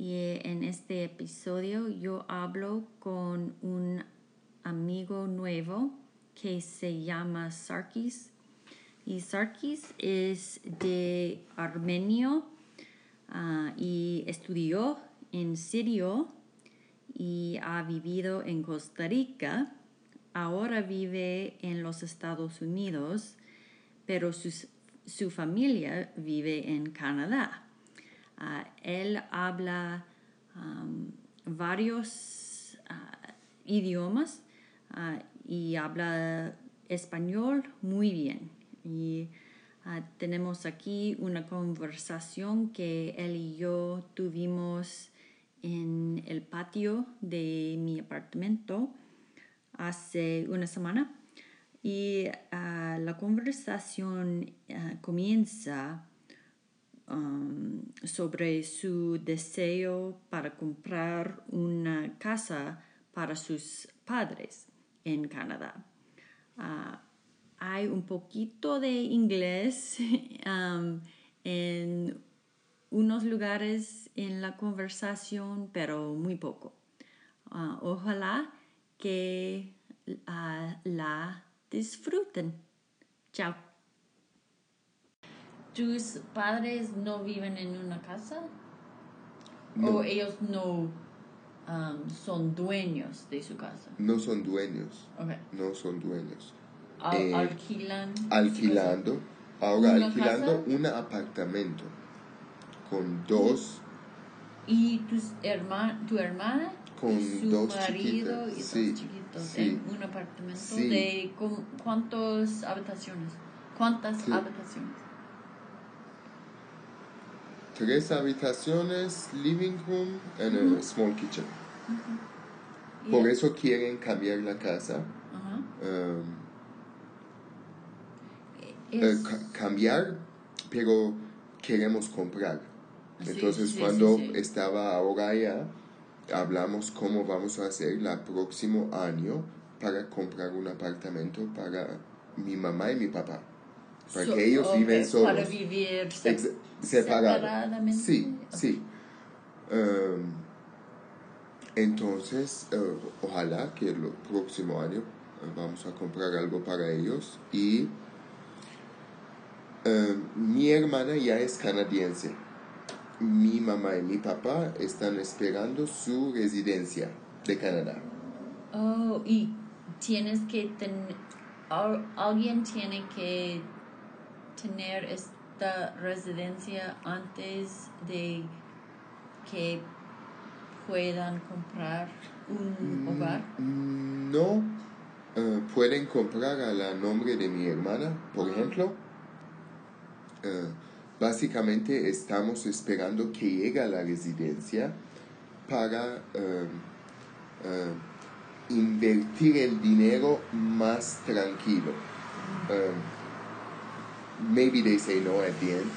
y en este episodio yo hablo con un amigo nuevo que se llama Sarkis. Y Sarkis es de Armenio ah, y estudió en Sirio y ha vivido en Costa Rica. Ahora vive en los Estados Unidos, pero su familia vive en Canadá. Ah, él habla varios ah, idiomas ah, y habla español muy bien. Y tenemos aquí una conversación que él y yo tuvimos en el patio de mi apartamento hace una semana. Y la conversación comienza Sobre su deseo para comprar una casa para sus padres en Canadá. Ah, hay un poquito de inglés en unos lugares en la conversación, pero muy poco. Ah, ojalá que ah, la disfruten. Chao. ¿Tus padres no viven en una casa? ¿O ellos no um, son dueños de su casa? No son dueños. No son dueños. Eh, alquilan. Alquilando. Ahora alquilando un apartamento con dos. ¿Y tus herma, tu hermana? Con su dos marido chiquitas. y sí, dos chiquitos sí, en un apartamento sí. de cuántas habitaciones? ¿Cuántas habitaciones? Tres habitaciones, living room and a small kitchen. Por eso quieren cambiar la casa. Um, eh, Es- ca- cambiar, pero queremos comprar. Sí, Entonces sí, cuando sí. estaba ahora allá, hablamos cómo vamos a hacer el próximo año para comprar un apartamento para mi mamá y mi papá. Para So- que ellos ok, viven solos. Para vivir se- Ex- separado. separadamente. Sí, sí. Um, entonces, eh, ojalá que el próximo año eh, vamos a comprar algo para ellos. Y eh, mi hermana ya es canadiense. Mi mamá y mi papá están esperando su residencia de Canadá. Oh, y tienes que tener, alguien tiene que tener esta residencia antes de que puedan comprar un hogar. Mm, No eh, pueden comprar a la nombre de mi hermana, por ejemplo. Eh, básicamente estamos esperando que llegue a la residencia para eh, invertir el dinero más tranquilo. Maybe they say no at the end.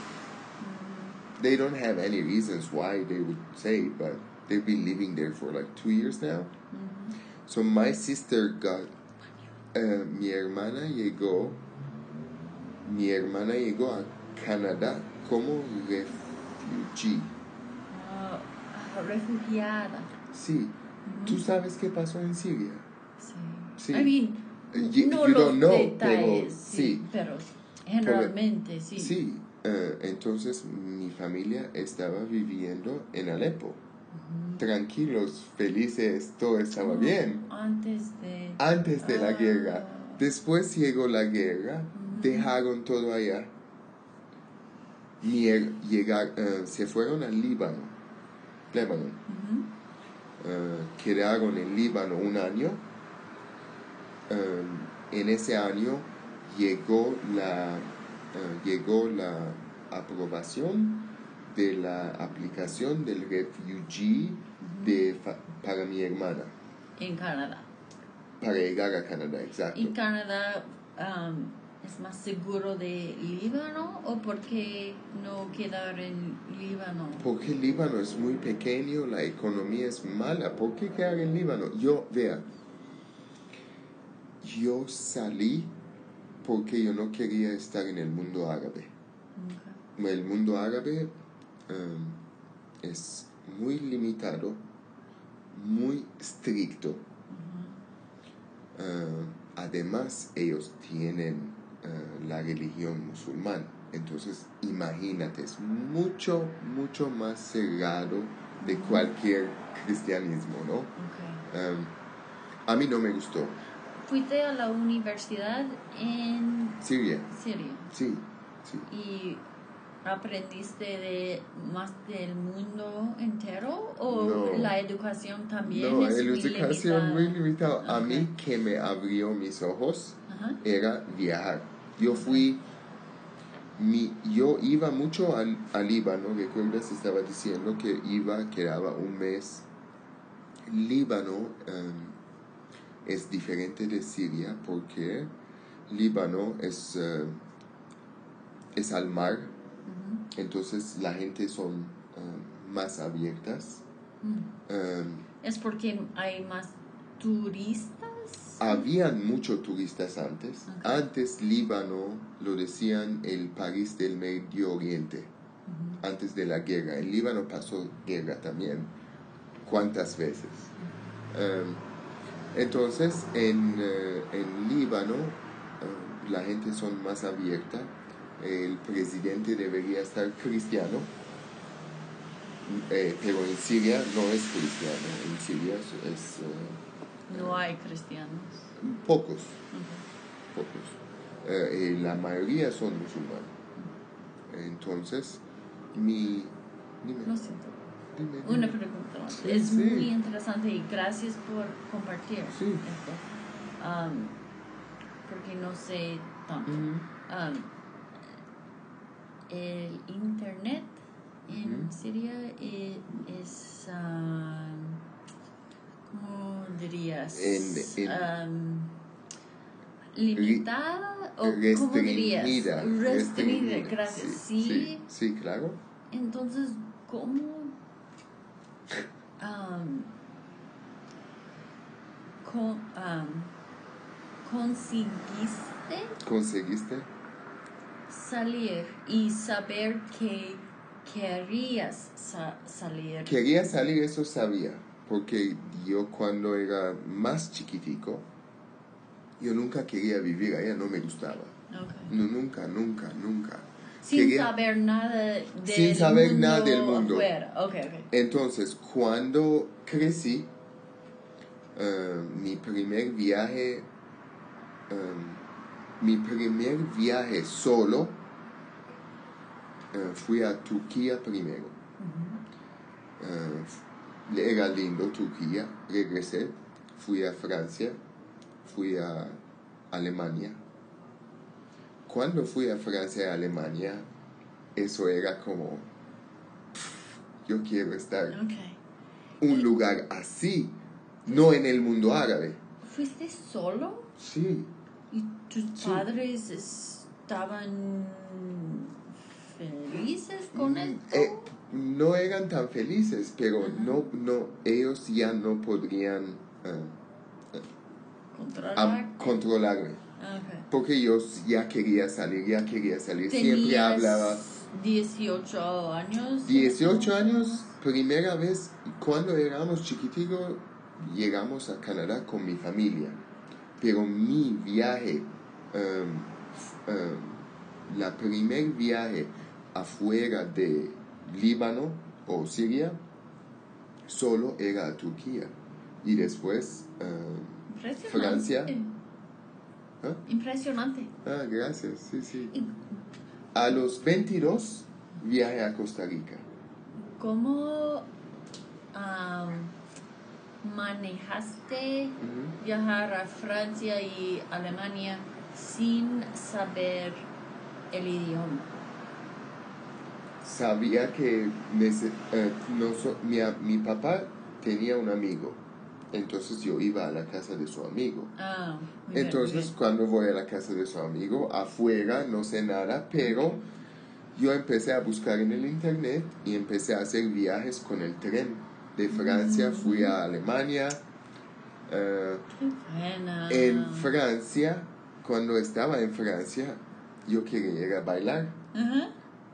They don't have any reasons why they would say, but they've been living there for like two years now. So my sister got, eh, mi hermana llegó, mi hermana llegó a Canadá como refugee. Ah, refugiada. Sí, ¿tú sabes qué pasó en Siria? Sí. Sí. I mean, You- no you los don't know, detalles, pero sí, sí. pero generalmente sí. Sí, eh, entonces mi familia estaba viviendo en Alepo. Tranquilos, felices, todo estaba bien. Antes de... Antes de la Ah. guerra. Después llegó la guerra, dejaron todo allá. Llegar, eh, se fueron al Líbano. Líbano. Ujú. Eh, quedaron en Líbano un año. En ese año llegó la, eh, llegó la aprobación de la aplicación del refugee de para mi hermana, En Canadá. para llegar a Canadá, exacto. ¿Y Canadá um, es más seguro de Líbano o porque no quedar en Líbano? Porque Líbano es muy pequeño, la economía es mala. ¿Por qué quedar en Líbano? Yo, vea, yo salí porque yo no quería estar en el mundo árabe. El mundo árabe em, es muy limitado, muy estricto. Eh, además, ellos tienen eh, la religión musulmana. Entonces, imagínate, es mucho, mucho más cerrado de cualquier cristianismo, ¿no? Em, a mí no me gustó. Fuiste a la universidad en Siria, Siria sí, sí. y aprendiste de más del mundo entero o No. la educación también No, es la muy educación muy limitada? A mí que me abrió mis ojos era viajar. Yo fui, mi, yo iba mucho al, al Líbano, recuerdas, estaba diciendo que iba, quedaba un mes. Líbano em, es diferente de Siria porque Líbano es, eh, es al mar, entonces la gente son em, más abiertas. Em, ¿Es porque hay más turistas? Habían muchos turistas antes. Antes Líbano lo decían el París del Medio Oriente, antes de la guerra. En Líbano pasó guerra también. ¿Cuántas veces? Entonces, en, eh, en Líbano eh, la gente son más abierta. El presidente debería estar cristiano. Eh, pero en Siria no es cristiano. En Siria es, eh, No hay cristianos. pocos. Pocos. Eh, la mayoría son musulmanes. Entonces, mi... Dime, Lo siento. Dime, Una pregunta. Es sí. muy interesante y gracias por compartir Sí. esto. Um, porque no sé tanto. Ujú. Um, el internet en Ujú. Siria e- es, um, ¿cómo dirías? En- Um, limitada o cómo dirías? Restringida. Gracias. Sí sí, sí, claro. entonces, ¿cómo am, con- am, conseguiste ¿Conseguiste? salir y saber que querías sa- salir? Quería salir, eso sabía. Porque yo cuando era más chiquitico, yo nunca quería vivir allá, no me gustaba. No, nunca, nunca, nunca. Sin saber nada del Sin saber nada del mundo. Entonces, cuando crecí, eh, mi primer viaje, eh, mi primer viaje solo, eh, fui a Turquía primero. Eh, era lindo Turquía, regresé, fui a Francia, fui a Alemania. Cuando fui a Francia y Alemania, eso era como, "Pff, yo quiero estar Ok. un lugar así, no en el mundo árabe. ¿Fuiste solo? Sí, ¿Y tus Sí. padres estaban felices con Mm, esto? eh, no eran tan felices, pero no, no, ellos ya no podrían am- controlarme. Ok. Porque yo ya quería salir, ya quería salir. Siempre ¿Tenías hablaba 18 años. 18 años, primera vez, cuando éramos chiquiticos, llegamos a Canadá con mi familia. Pero mi viaje, em, em, la primer viaje afuera de Líbano o Siria, solo era a Turquía. Y después, Impresionante. Francia. ¿Ah? Impresionante. ah, gracias, sí, sí. ¿Y A los 22, viaje a Costa Rica. cómo manejaste Ujú. viajar a Francia y Alemania sin saber el idioma? sabía que eh, no so- mi, a- mi papá tenía un amigo, entonces yo iba a la casa de su amigo. Ah, muy bien, Entonces, muy cuando voy a la casa de su amigo, afuera no sé nada, pero yo empecé a buscar en el internet y empecé a hacer viajes con el tren. De Francia fui a Alemania. bien. Qué en Francia, cuando estaba en Francia, yo quería ir a bailar.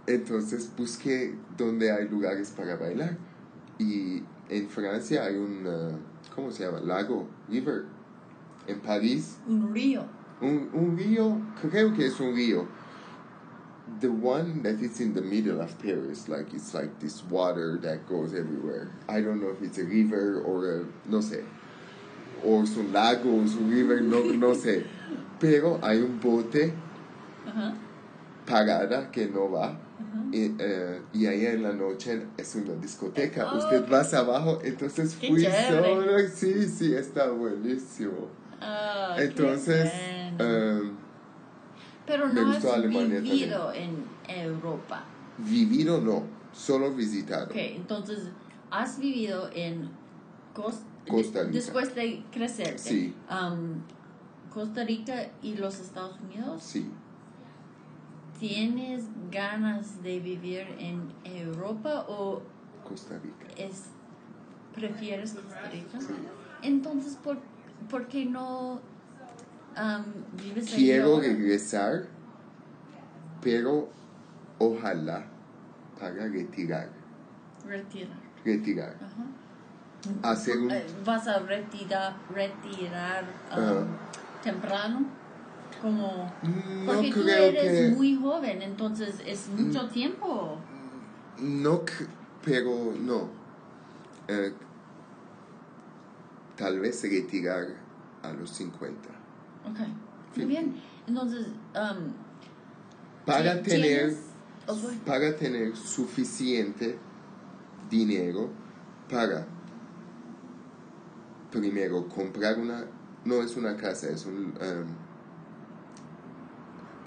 Entonces busqué dónde hay lugares para bailar. Y en Francia hay un, eh, ¿cómo se llama? Lago, river. En París Un río. un, un río, creo que es un río. The one that is in the middle of Paris, like it's like this water that goes everywhere. I don't know if it's a river or a, no sé. O es un lago, o es un river, no, no sé. Pero hay un bote. Parada que no va. Ajá. Y, eh, y ahí en la noche es una discoteca. Oh, Usted qué- va abajo, entonces qué fui solo. Sí, sí, está buenísimo. Qué Entonces, em, Pero me no has gustó Alemania vivido en Europa. Vivido no, solo visitado. Ok, entonces has vivido en Cos- Costa Rica. Después de crecer. Sí. um, Costa Rica y los Estados Unidos. Sí. ¿Tienes ganas de vivir en Europa o Costa Rica. es prefieres Costa Rica? Entonces, ¿por, por qué no um, vives Quiero regresar, pero ojalá para retirar. Retirar. Retirar. Ajá. Hacer un... Eh, ¿Vas a retirar, retirar um, Ajá. temprano? Como... No Porque tú creo eres que... Mm. muy joven, entonces es mucho tiempo. No, pero no. Eh, tal vez retirar a los 50. Ok, muy bien. Entonces, um, Para tener... para tener suficiente dinero para primero comprar una no es una casa es un em,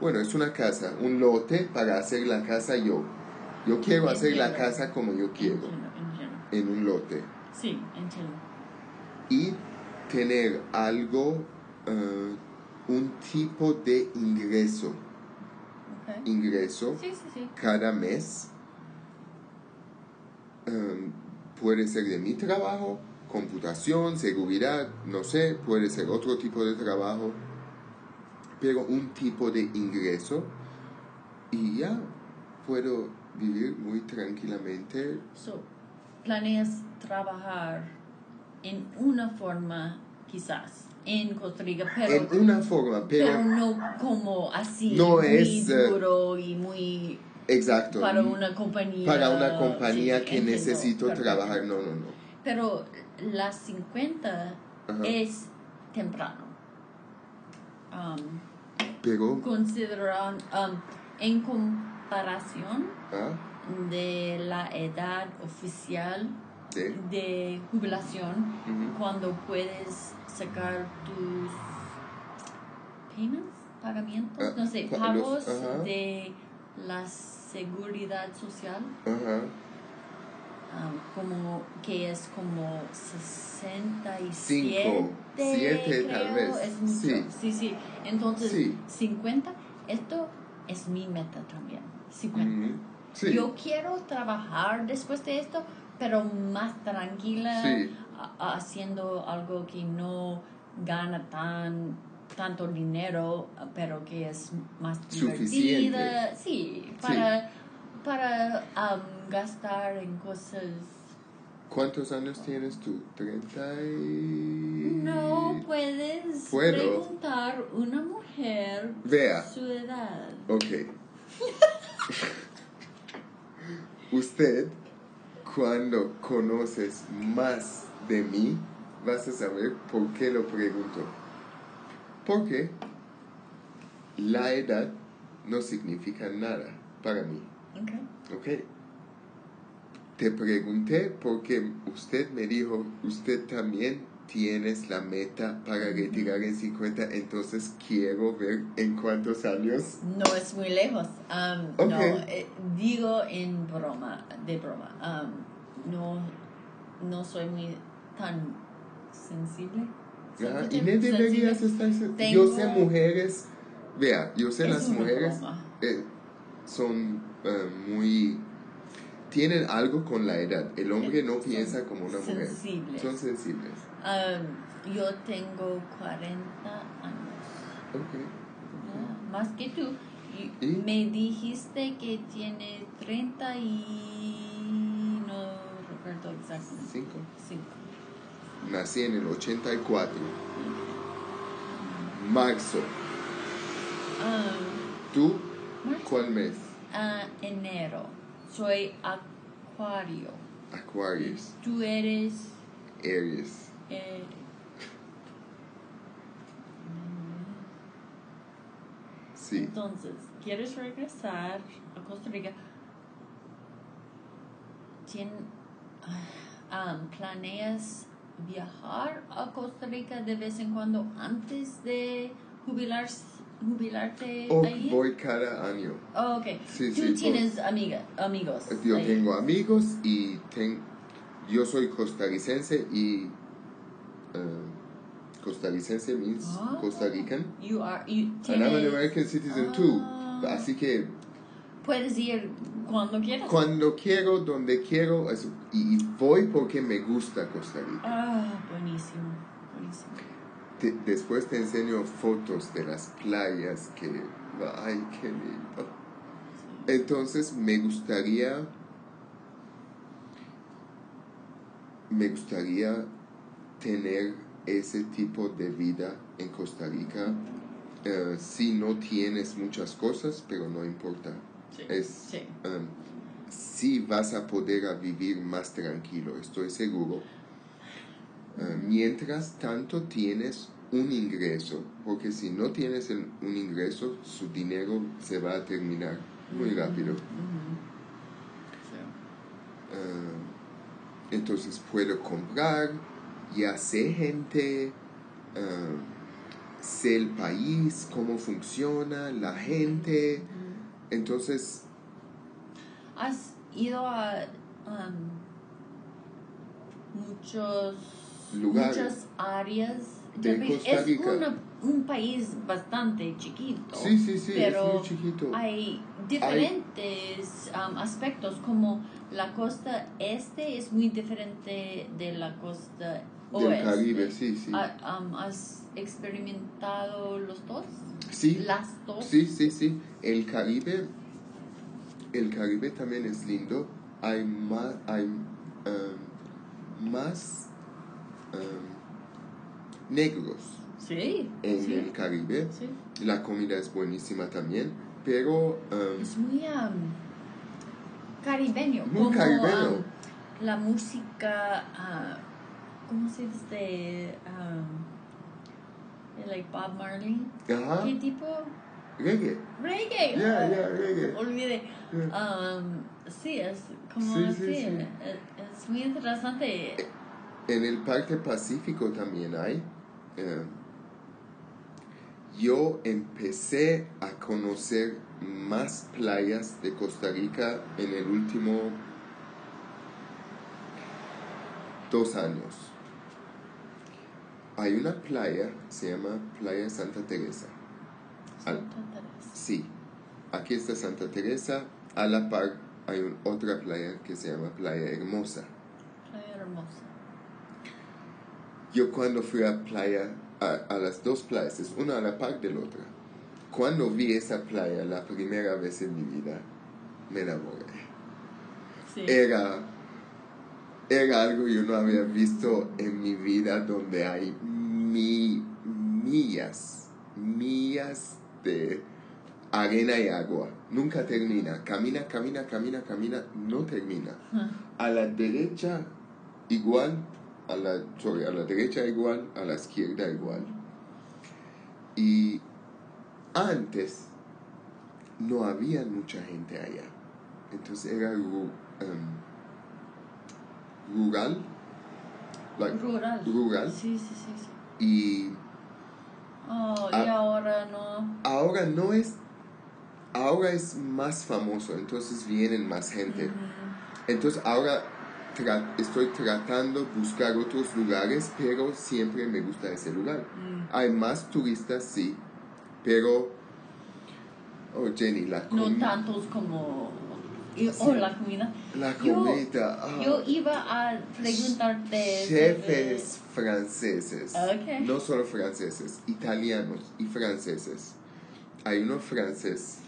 bueno es una casa un lote para hacer la casa yo yo quiero hacer la casa como yo quiero en un lote Sí, entiendo. y tener algo eh, un tipo de ingreso ingreso Sí, sí, sí. cada mes. Em, puede ser de mi trabajo, computación, seguridad, no sé, puede ser otro tipo de trabajo, pero un tipo de ingreso y ya puedo vivir muy tranquilamente. So, planeas trabajar en una forma, quizás, en Costa Rica, pero, en una forma, pero pero no como así, No muy es, eh, duro y muy exacto. para una compañía. para una compañía sí, que entiendo, necesito perfecto. trabajar, no, no, no. Pero las 50 Ajá. es temprano. Um, Pero, consideran um, en comparación ¿ah? de la edad oficial ¿De? de jubilación cuando puedes sacar tus payments, pagamientos, Ah, no sé, los- pagos de la seguridad social. Um, como que es como 67 Cinco, siete, tal vez. es mucho. Sí. sí, sí. Entonces, Sí. 50, esto es mi meta también. 50. Ujú. Sí. Yo quiero trabajar después de esto, pero más tranquila, haciendo algo que no gana tan tanto dinero, pero que es más Suficiente. divertida. Sí, para, para um, gastar en cosas. ¿Cuántos años tienes tú? ¿30 y...? No puedes Puedo. preguntar una mujer Vea. su edad. Ok. Usted, cuando conoces más de mí, vas a saber por qué lo pregunto. Porque la edad no significa nada para mí. Okay. Te pregunté porque usted me dijo, usted también tienes la meta para retirar en 50, entonces quiero ver en cuántos años. No es muy lejos. Um. No, eh, digo en broma, de broma. Um, no, no soy muy tan sensible. Ajá, Y no deberías sensible. estar... sen- Tengo- Yo sé mujeres, vea, yo sé las mujeres eh, son eh, muy... Tienen algo con la edad. El hombre no Son piensa como una mujer. sensibles. Son sensibles. Um, yo tengo 40 años. Ok. Ya, Más que tú. Y. Me dijiste que tiene 30 y... No recuerdo exactamente. Cinco. Cinco. Nací en el 84. Marzo. Um, ¿Tú? Marzo. ¿Cuál mes? Ah, enero. Soy acuario. Aquarius. Tú eres... Aries. eh, Sí. Entonces, ¿quieres regresar a Costa Rica? Tien- ah, um, ¿Planeas viajar a Costa Rica de vez en cuando antes de jubilar, jubilarte Oh, ahí? voy cada año. Oh, ok. Sí, Tú sí, tienes amiga, amigos. Yo ahí. tengo amigos y ten- yo soy costarricense y uh, costarricense means Ah. Costa Rican. You are, you And I'm an tienes- American citizen too. Ah. Así que Puedes ir cuando quieras. cuando quiero, donde quiero, y voy porque me gusta Costa Rica. Ah, buenísimo, buenísimo. Te- después te enseño fotos de las playas que, ay, qué lindo. Entonces me gustaría, me gustaría tener ese tipo de vida en Costa Rica. Eh, si no tienes muchas cosas, pero no importa. Sí, Es, sí. um, sí vas a poder a vivir más tranquilo, estoy seguro. Uh, mientras tanto tienes un ingreso, porque si no tienes el- un ingreso, su dinero se va a terminar muy rápido. Uh, entonces puedo comprar, ya sé gente, uh, sé el país, cómo funciona, la gente. Entonces, ¿Has ido a um, muchos Lugares. muchas áreas De? Costa Rica. Es una- un país bastante chiquito. sí, sí, sí, pero es muy chiquito. Hay diferentes um, aspectos, como la costa este es muy diferente de la costa Del oeste. Caribe, sí, sí. Ah, um, ¿Has experimentado los dos? Sí, Las dos. sí, sí, sí. El Caribe, el Caribe también es lindo. Hay más, hay um, más um, negros Sí. en sí, el Caribe. sí. La comida es buenísima también, pero um, Es muy um, caribeño. Muy como, caribeño. um, la música, ah, ¿cómo se dice? Um, like Bob Marley. ajá, ¿Qué tipo? reggae. Reggae. Yeah, Ah, yeah, reggae. Olvidé. Yeah. Um, sí, es como Sí, así. sí, sí. Es, es muy interesante. En el Parque Pacífico también hay. Eh, yo empecé a conocer más playas de Costa Rica en el último dos años. Hay una playa, se llama Playa Santa Teresa. Santa Teresa. Sí, aquí está Santa Teresa, a la par hay otra playa que se llama Playa Hermosa. Playa hermosa. Yo cuando fui a playa, a, a las dos playas, es una a la par de la otra, cuando vi esa playa la primera vez en mi vida, me enamoré. Sí. Era, era algo que yo no había visto en mi vida donde hay mi, millas, millas de arena y agua. Nunca termina. Camina, camina, camina, camina, no termina. Ah, A la derecha igual, a la, sorry, a la derecha igual, a la izquierda igual. Y antes no había mucha gente allá. Entonces era ru- em, rural like, rural. rural. Sí, sí, sí. sí. Y Oh, y Ah. ahora no. ahora no es, ahora es más famoso, entonces vienen más gente. Entonces ahora tra- estoy tratando buscar otros lugares, pero siempre me gusta ese lugar. Mm. Hay más turistas, sí, pero... Oh, Jenny, la No comida... tantos como. y- Sí. oh, la comida. La Yo- comida... ah. Yo iba a preguntarte. Chefes franceses, Ok. no solo franceses, italianos y franceses. Hay uno francés,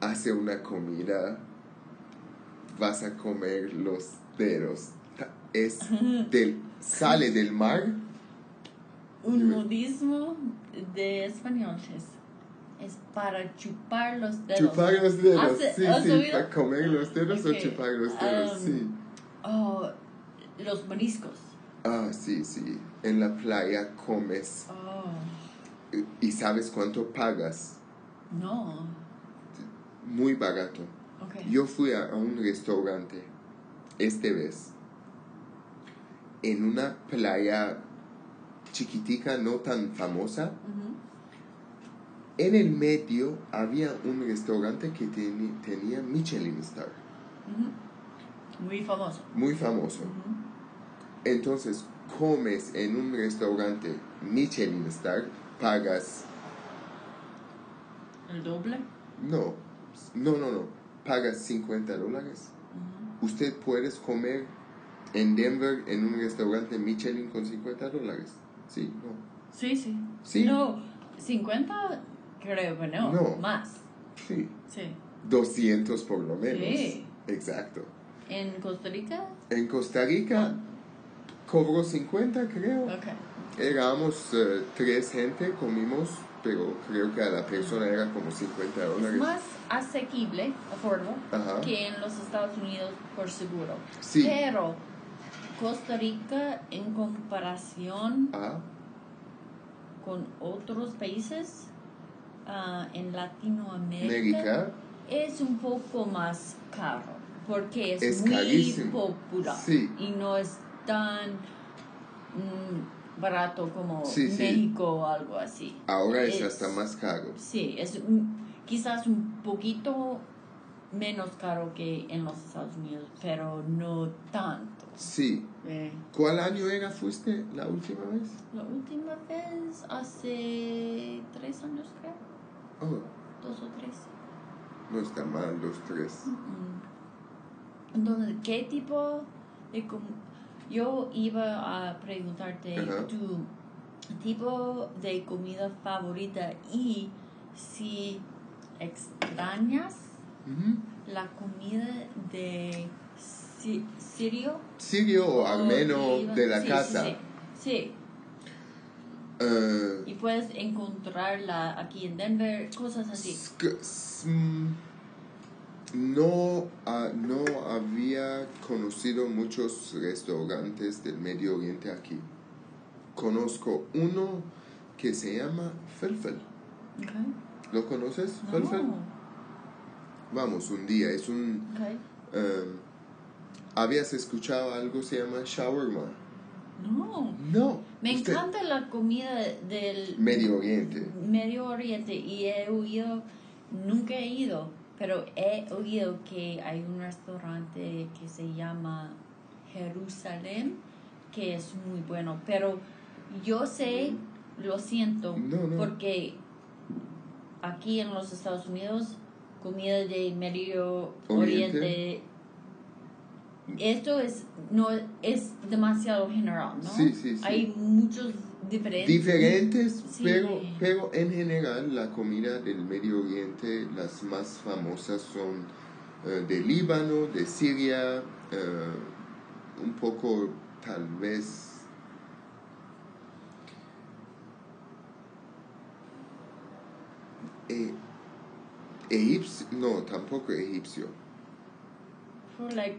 hace una comida, vas a comer los dedos. Ta- Es del, sale del mar, Un modismo de español es, para chupar los dedos. chupar los dedos, ¿Has- sí, has sí, oído? para comer los dedos o chupar los dedos, um, sí. Oh, los mariscos. Ah, sí, sí. En la playa comes Oh, y- sabes cuánto pagas, no. muy barato. Ok. Yo fui a, a un restaurante este vez en una playa chiquitica, no tan famosa. En el medio había un restaurante que tenía Michelin Star. Muy famoso. muy famoso. Entonces, comes en un restaurante Michelin Star, pagas, El doble. no, no, no, no, pagas 50 dólares. Usted puede comer en Denver en un restaurante Michelin con 50 dólares. Sí, no. Sí, sí. Sí. No, 50 creo que no. No. Más. Sí. Sí. 200 por lo menos. Sí. Exacto. En Costa Rica. En Costa Rica cobró 50, creo. Ok. Éramos eh, tres gente, comimos, pero creo que a la persona era como 50 Es dólares. más asequible, affordable, Ajá. que en los Estados Unidos por seguro. Sí. Pero Costa Rica en comparación Ah, con otros países ah, en Latinoamérica América. es un poco más caro porque es, Es muy carísimo. popular Sí. y no es tan mm, barato como Sí, sí. México o algo así. Ahora es Es- hasta más caro. Sí, es un- quizás un poquito menos caro que en los Estados Unidos, pero no tanto. Sí. Eh, ¿Cuál año era fuiste la última vez? la última vez hace tres años creo, Oh, dos o tres. no está mal los tres. Mm. Entonces, ¿qué tipo de com- Yo iba a preguntarte Ajá. tu tipo de comida favorita y si extrañas la comida de si- Sirio Sirio o armeno de la sí, casa. Sí, sí. Sí. y puedes encontrarla aquí en Denver, cosas así. No, no había conocido muchos restaurantes del Medio Oriente aquí. Conozco uno que se llama Felfel. Okay. ¿Lo conoces? No. Felfel. Vamos, un día. Es un... Okay. em, ¿Habías escuchado algo se llama shawarma? No. No. Me usted- encanta la comida del Medio Oriente. Medio Oriente y he oído, nunca he ido, pero he oído que hay un restaurante que se llama Jerusalén que es muy bueno, pero yo sé, lo siento, No, no. porque aquí en los Estados Unidos, comida de Medio Oriente. Oriente, esto es no es demasiado general, ¿no? Sí, sí, sí. Hay muchos diferentes. Diferentes, Sí. pero, pero en general la comida del Medio Oriente, las más famosas son eh, de Líbano, de Siria, eh, un poco tal vez... E- egipcio, no, tampoco egipcio. Like,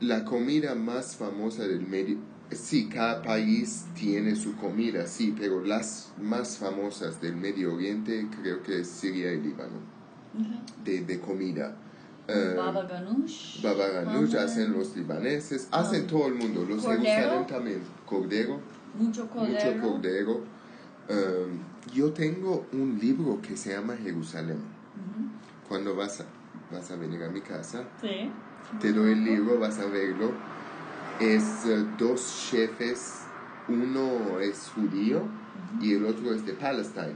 La comida más famosa del Medio Sí, cada país tiene su comida, sí, pero las más famosas del Medio Oriente creo que es Siria y Líbano, de, de comida. eh, Baba ganoush. Baba ganoush, hacen los libaneses, hacen todo el mundo, los Cordero. Jerusalén también, cordero, Mucho cordero. mucho cordero. Um, yo tengo un libro que se llama Jerusalén. Cuando vas a, vas a venir a mi casa, Sí. te doy el libro, vas a verlo. Es eh, dos jefes, uno es judío y el otro es de Palestine.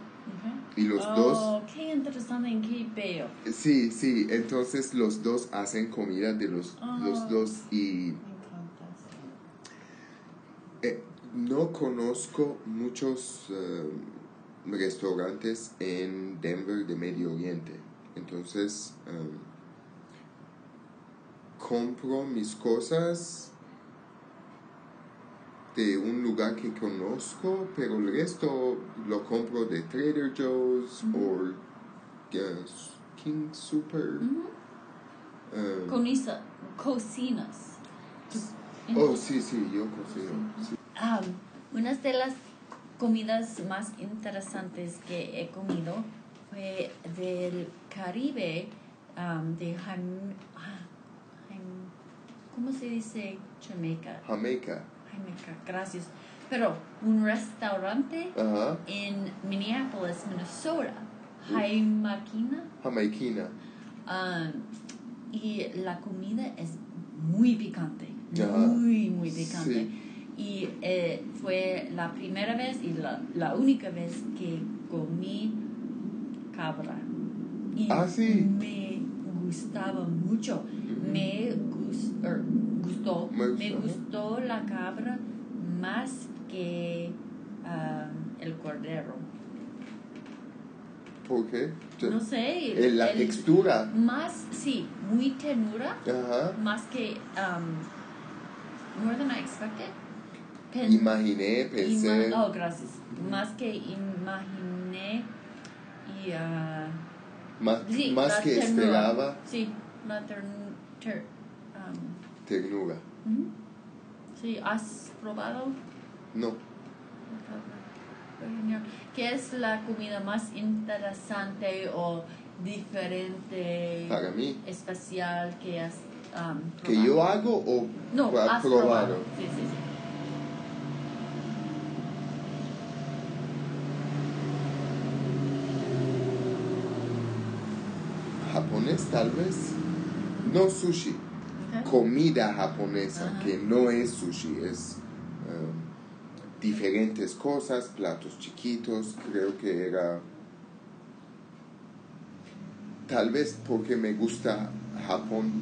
Y los dos, Oh, qué interesante qué veo. sí, sí, entonces los dos hacen comida de los, Ah. los dos y Me encanta. eh, no conozco muchos eh, restaurantes en Denver de Medio Oriente. Entonces, um, compro mis cosas de un lugar que conozco, pero el resto lo compro de Trader Joe's o uh, King Super. Um, Conisa, cocinas. oh, sí, sí, yo cocino. sí. Um, una de las comidas más interesantes que he comido fue del Caribe, um, de Jam- ah, Jam- ¿cómo se dice Jamaica? Jamaica. Jamaica, gracias. Pero un restaurante en Minneapolis, Minnesota, Jaimaquina, Jamaiquina. um, y la comida es muy picante, muy, muy picante. Sí. Y eh, fue la primera vez y la, la única vez que comí cabra. Y Ah, sí. me gustaba mucho. Me gus- er, gustó, Me me gustó. gustó la cabra más que um, el cordero. ¿Por qué? No sé. Eh, la el- textura. Más, sí, muy tenura, Ajá. más que um, more than I expected. Pen- Imaginé, pensé. ima- oh, gracias. Más que imaginé y ah, más sí, más que ternura. esperaba, Sí, la ter- ujú. Sí, ¿has probado? No. ¿Qué es la comida más interesante o diferente, Para mí. especial que has um, ¿Que probado? yo hago o No, ha has probado? probado. Sí, sí, sí. Japonés tal vez. No sushi. Comida japonesa, que no es sushi, es um, diferentes cosas, platos chiquitos, creo que era... Tal vez porque me gusta Japón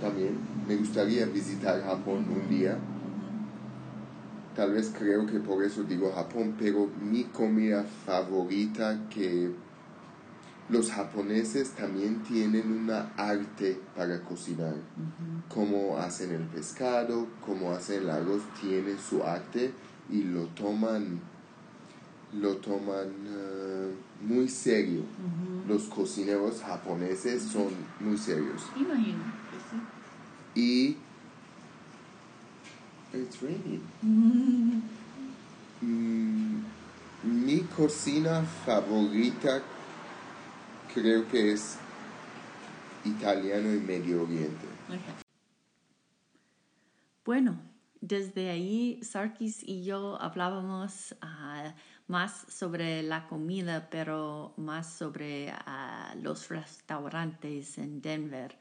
también, me gustaría visitar Japón un día. Tal vez creo que por eso digo Japón, pero mi comida favorita que los japoneses también tienen una arte para cocinar. Cómo hacen el pescado, cómo hacen el arroz, tienen su arte y lo toman, lo toman eh, muy serio. Los cocineros japoneses son muy serios. Imagino sí. Y it's raining. Mm, mi cocina favorita creo que es italiano y Medio Oriente. Bueno, desde ahí Sarkis y yo hablábamos ah, más sobre la comida, pero más sobre ah, los restaurantes en Denver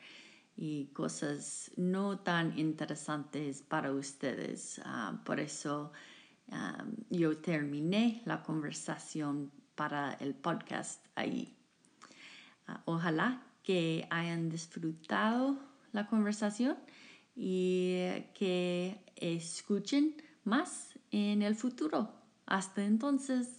y cosas no tan interesantes para ustedes. Ah, por eso yo terminé la conversación para el podcast ahí. Ah, ojalá que hayan disfrutado la conversación y que escuchen más en el futuro. Hasta entonces.